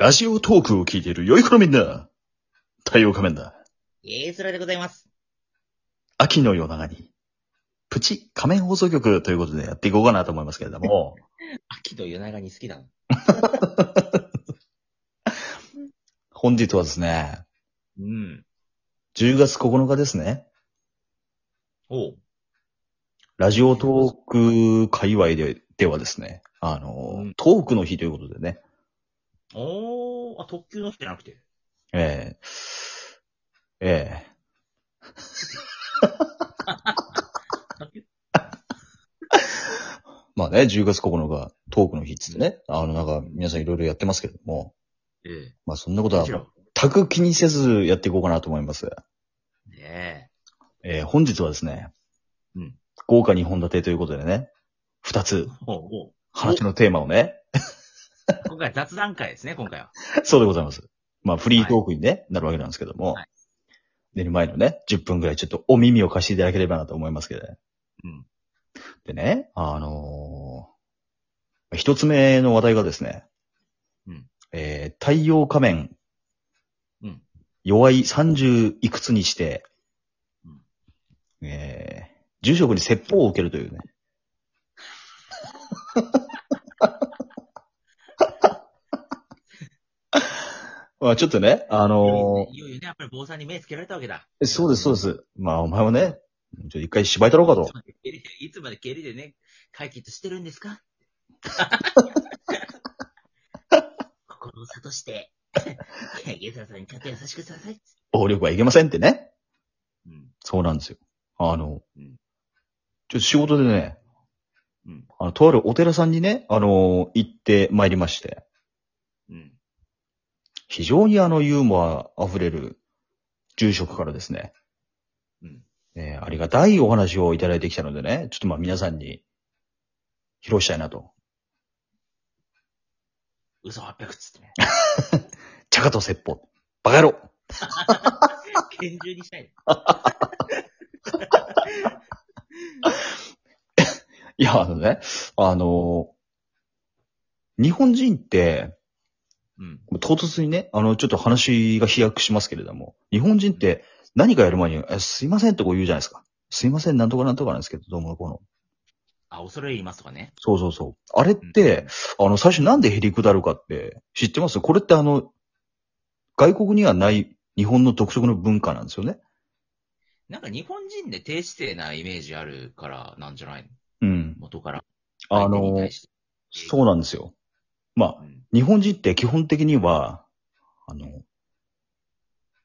ラジオトークを聞いている良い子のみんな。太陽仮面だ。ええ、それでございます。秋の夜長に、プチ仮面放送局ということでやっていこうかなと思いますけれども、秋の夜長に好きだな。本日はですね、うん。10月9日ですね。おう。ラジオトーク界隈でではですね、あの、うんトークの日ということでね、おー、あ、特急の日じゃなくて。ええええ まあね、10月9日、トークの日っつってね、あの、なんか皆さんいろいろやってますけれども、ええ。まあそんなことは全く気にせずやっていこうかなと思います。ん。ねえー本日はですね、うん豪華2本立てということでね、2つえ。おうおう。話のテーマをね、今回は雑談会ですね、今回は。そうでございます。まあフリートークに、ねなるわけなんですけども、はい寝る前のね、10分ぐらいちょっとお耳を貸していただければなと思いますけどね。うん。でね、あのー一つ目の話題がですね、うんえー太陽仮面、うん弱い30いくつにして、うんえー住職に説法を受けるというね。まあちょっとね、あのいよいよね、やっぱり坊さんに目つけられたわけだ。ーそうです、そうです。まあお前はね、ちょっと一回芝居たろうかといつ。まで蹴りで、いつまで蹴りでね、解決してるんですか？心を諭して、ゲザさんにちゃんと優しくください。暴力はいけませんってね。うん。そうなんですよ。あの、うんちょっと仕事でね、うん。あの、とあるお寺さんにね、あの、行ってまいりまして、うん。非常にあの、ユーモア溢れる住職からですね、うん。えーありがたいお話をいただいてきたのでね、ちょっとまあ皆さんに披露したいなと。嘘800っつってね。チャカと説法。バカ野郎拳銃にしたい。いや、あのね、あの日本人って、うん。唐突にね、あの、ちょっと話が飛躍しますけれども、日本人って何かやる前に、えすいませんってこう言うじゃないですか。すいません、なんとかなんとかなんですけど、どうもこの？あ、恐れ入りますとかね。そうそうそう。あれって、あの、最初なんでへりくだるかって知ってます？これってあの、外国にはない日本の独特の文化なんですよね。なんか日本人で低姿勢なイメージあるからなんじゃないの？うん。元から。あ相手にの対、してそうなんですよ。まあ、うん日本人って基本的には、あの、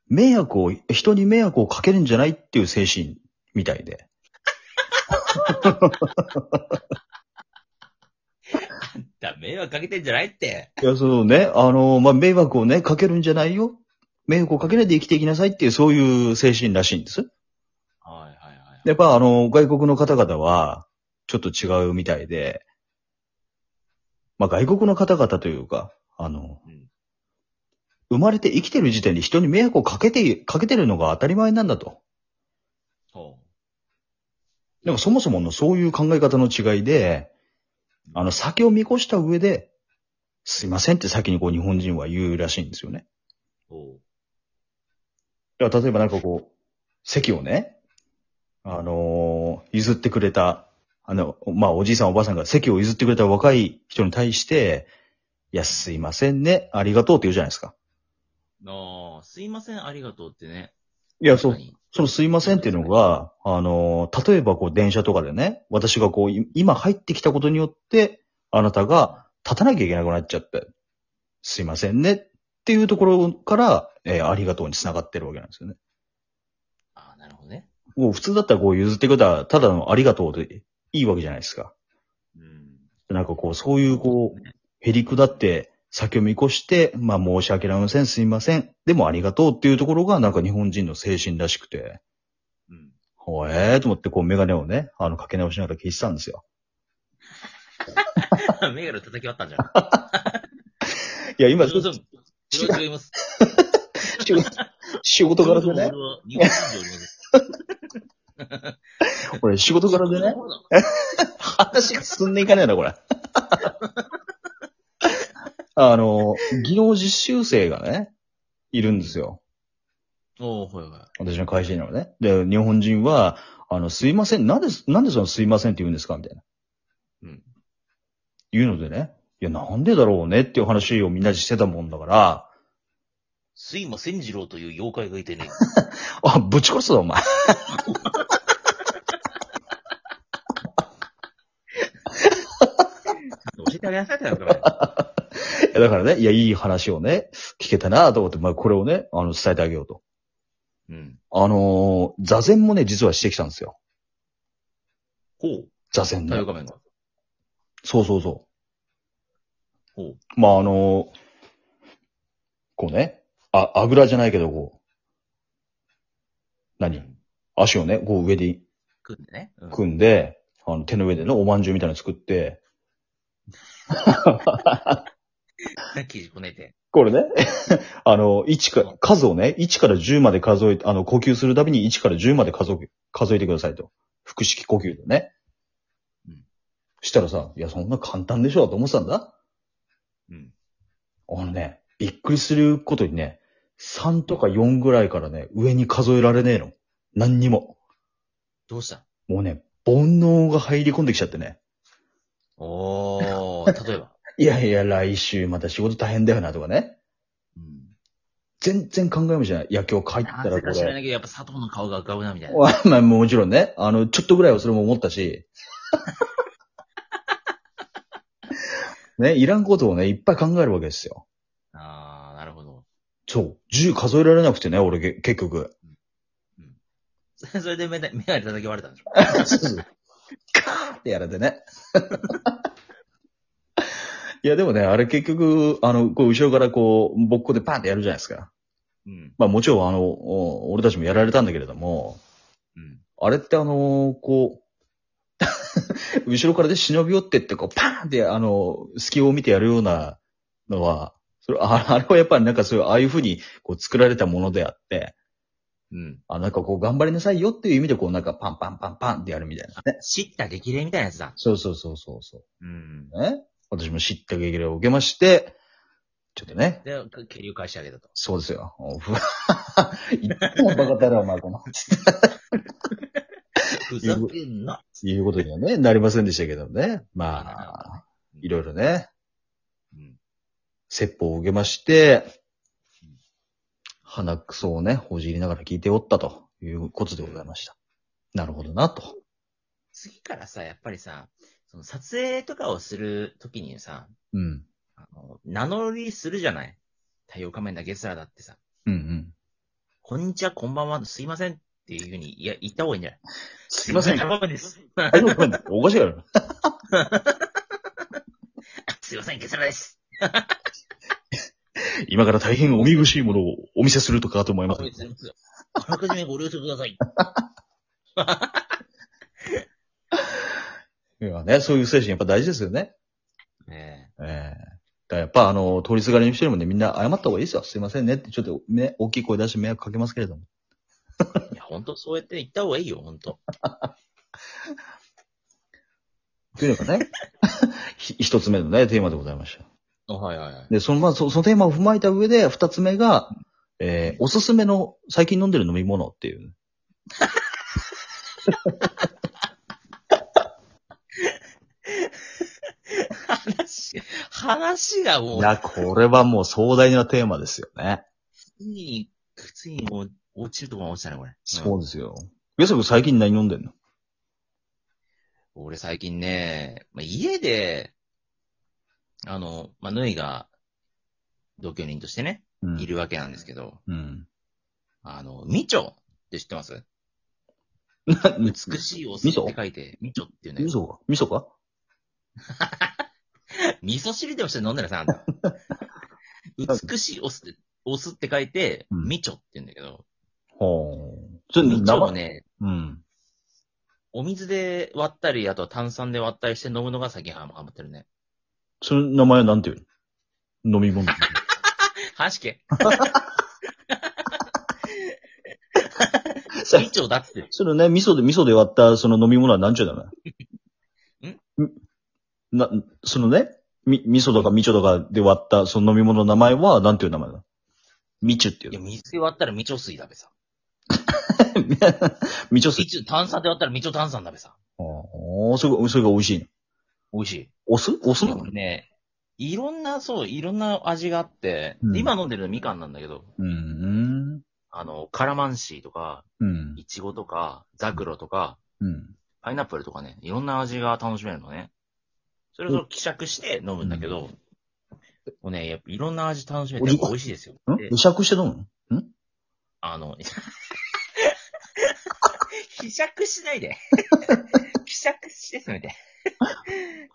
迷惑を、人に迷惑をかけるんじゃないっていう精神みたいで。だ、迷惑かけてんじゃないって。いや、そうね、あの、まあ、迷惑をね、かけるんじゃないよ。迷惑をかけないで生きていきなさいっていう、そういう精神らしいんです。はいはいはい。やっぱあの、外国の方々は、ちょっと違うみたいで、まあ、外国の方々というか、あの、うん生まれて生きてる時点で人に迷惑をかけて、かけてるのが当たり前なんだと。ほでもそもそものそういう考え方の違いで、あの、先を見越した上で、すいませんって先にこう日本人は言うらしいんですよね。う。ほだから例えばなんかこう、席をね、あのー譲ってくれた、あの、まあ、おじいさんおばあさんが席を譲ってくれた若い人に対して、いや、すいませんね、ありがとうって言うじゃないですか。う。ああ、すいません、ありがとうってね。いや、そう、そのすいませんっていうのが、あのー例えばこう電車とかでね、私がこう、い今入ってきたことによって、あなたが立たなきゃいけなくなっちゃって、すいませんねっていうところから、えーありがとうに繋がってるわけなんですよね。ああ、なるほどね。もう普通だったらこう譲ってくれたら、ただのありがとうでいいわけじゃないですか。うん。なんかこう、そういうこう、へりくだって、先を見越して、まあ申し訳ありません、すいません。でもありがとうっていうところがなんか日本人の精神らしくて、うん。ほえーと思ってこうメガネをね、あのかけ直しながら聞いてたんですよ。メガネ叩き割ったんじゃん。いや、今、すいません。それは違います。仕事仕事柄でね、俺は日本人でおります。これ仕事柄でね、話が進んでいかないな、これ。あの、技能実習生がね、いるんですよ。おー、はいは私の会社にはね。で、日本人は、あの、すいません、なんで、なんでそのすいませんって言うんですかみたいな。うん。言うのでね。いや、なんでだろうねっていう話をみんなでしてたもんだから、睡魔千次郎という妖怪がいてね。あ、ぶち殺すぞ、お前。教えてあげなさいってなるから。いやだからね、いや、いい話をね、聞けたなと思って、まあ、これをね、あの、伝えてあげようと。うん。あのー座禅もね、実はしてきたんですよ。ほう。座禅ね太陽。仮面が。そうそうそほう。う。まあ、あのーこうね、あ、あぐらじゃないけど、こう、何？足をね、こう上で組んでね。うん。組んで、あの、手の上でね、おまんじゅうみたいなの作って、生地こねて。これね、あの、1か、数をね、1から10まで数えて、あの、呼吸するたびに1から10まで数え、数えてくださいと。腹式呼吸でね。うんしたらさ、いや、そんな簡単でしょと思ってたんだ。うん。あのね、びっくりすることにね、3とか4ぐらいからね、上に数えられねえの。何にも。どうした？もうね、煩悩が入り込んできちゃってね。おー、例えば。いやいや、来週また仕事大変だよなとかね。うん。全然考えもしない。いや、今日帰ったならこれ。ぜか知らないけど、やっぱ佐藤の顔が浮かぶな、みたいな。まあ、まあもちろんね。あの、ちょっとぐらいはそれも思ったし。ね、いらんことをね、いっぱい考えるわけですよ。あー、なるほど。そう。10数えられなくてね、俺け結局。それで目が目が叩き割れたんでしょ？カーってやられてね。いや、でもね、あれ結局、あの、こう、後ろからこう、ボッコでパンってやるじゃないですか。うん。まあもちろん、あの、お俺たちもやられたんだけれども、うん。あれってあのこう、後ろからで忍び寄ってって、こう、パーンって、あの、隙を見てやるようなのは、それ、あ あれはやっぱりなんかそういう、ああいう風に、こう、作られたものであって、うん。あなんかこう、頑張りなさいよっていう意味で、こう、なんか、パンパンパンパンってやるみたいなね。知った激励みたいなやつだ。そうそうそうそうそうん。う。ね。私も知った激励を受けまして、ちょっとね、で、蹴りを返してあげたと。そうですよ。おふわいっつもバカだろ、お前、この。ふざけんな。いうことにはね、なりませんでしたけどね。まあ、いろいろね、うん。説法を受けましてうん、鼻くそをね、ほじりながら聞いておったということでございました。なるほどなと。次からさ、やっぱりさ、その撮影とかをするときにさ、うん。あの、名乗りするじゃない？太陽仮面だ、ゲスラーだってさ、うんうん。こんにちは、こんばんは、すいませんっていうふうに、いや、言った方がいいんじゃない？すいません。太陽仮面です。おかしいやろ。すいません、ゲスラーです。今から大変お見苦しいものをお見せするとかと思います。あらかじめご了承ください。ね、そういう精神やっぱ大事ですよね。えええだからやっぱあの、通りすがりの人にもね、みんな謝った方がいいですよ。すいませんねって、ちょっとね、大きい声出して迷惑かけますけれども。えいや、本当そうやって言った方がいいよ、本当というのがね、ひ一つ目のね、テーマでございました。はいはいはい。で、その、まあ、そそのテーマを踏まえた上で、二つ目が、えーおすすめの最近飲んでる飲み物っていう。話、話がもう、いや、これはもう壮大なテーマですよね。ついに、ついにもう、落ちるところが落ちたね、これ。そうですよ。上坂最近何飲んでんの？俺最近ね、まあ、家で、あの、まあ、ぬいが同居人としてね、うんいるわけなんですけど、うん。あの、みちょって知ってます？美美しいお酢って書いて、みちょって言うんだけど、味噌か味噌汁でもして飲んだらさ、あんた 美しいお酢って、お酢って書いて、うんみちょって言うんだけど、ほう。それみちょね、うん。お水で割ったり、あとは炭酸で割ったりして飲むのが最近ハマってるね。その名前はなんていうの？飲み物。話け。そみちょだって。そのね、味噌で、味噌で割ったその飲み物は何ちゅうだな。んな、そのね、み、味噌とかみちょとかで割ったその飲み物の名前は、なんていう名前だ？みちゅっていいや。水で割ったらみちょ水だべさ。みちょすみ。ちょ、炭酸で割ったらみちょ炭酸だべさ。おー、それが、それが美味しいの？美味しい。お酢？お酢でもね、いろんな、そう、いろんな味があって、うん今飲んでるのみかんなんだけど、うん。あの、カラマンシーとか、うん。イチゴとか、ザクロとか、うん。パイナップルとかね、いろんな味が楽しめるのね。それを希釈して飲むんだけど、もうね、やっぱいろんな味楽しめて美味しいですよ。でん？希釈して飲むの？ん？あの、希釈しないで。希釈してすめて。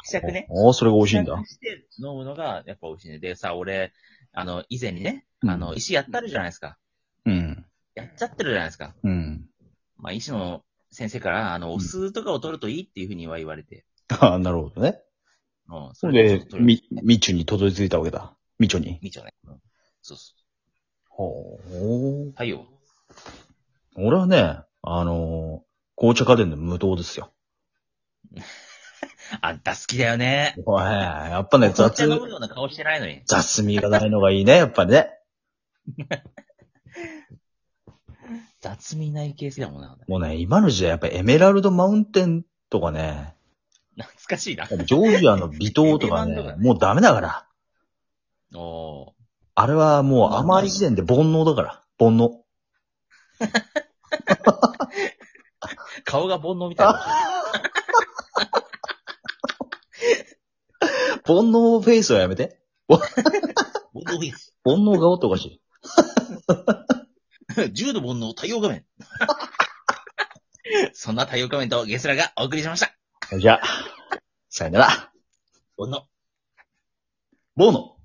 希釈ね。ああ、それが美味しいんだ。希釈して飲むのがやっぱ美味しいね。でさ、俺、あの、以前にね、うんあの、石やったるじゃないですか。うん。やっちゃってるじゃないですか。うん。まあ、医師の先生から、あの、お酢とかを取るといいっていうふうには言われて。ああ、なるほどね。うん、それで、み、みちゅにたどり着いたわけだ。みちょに。みちょね。うんそうそほう。う。太陽。俺はね、あのー紅茶家電の無糖ですよ。あんた好きだよね。おい、やっぱね、紅茶雑、飲むような顔してないのに。雑味がないのがいいね、やっぱね。雑味ない系好きだもんな。もうね、今の時代やっぱエメラルドマウンテンとかね、懐かしいな。ジョージアの微糖とかねもうダメだから。おー。あれはもう甘い時点で煩悩だから。煩悩。顔が煩悩みたいな。煩悩フェイスはやめて。煩悩い煩悩顔っておかしい。重度煩悩太陽画面。そんな太陽画面とゲスラがお送りしました。じゃあ、さよなら。おの。ボーノ。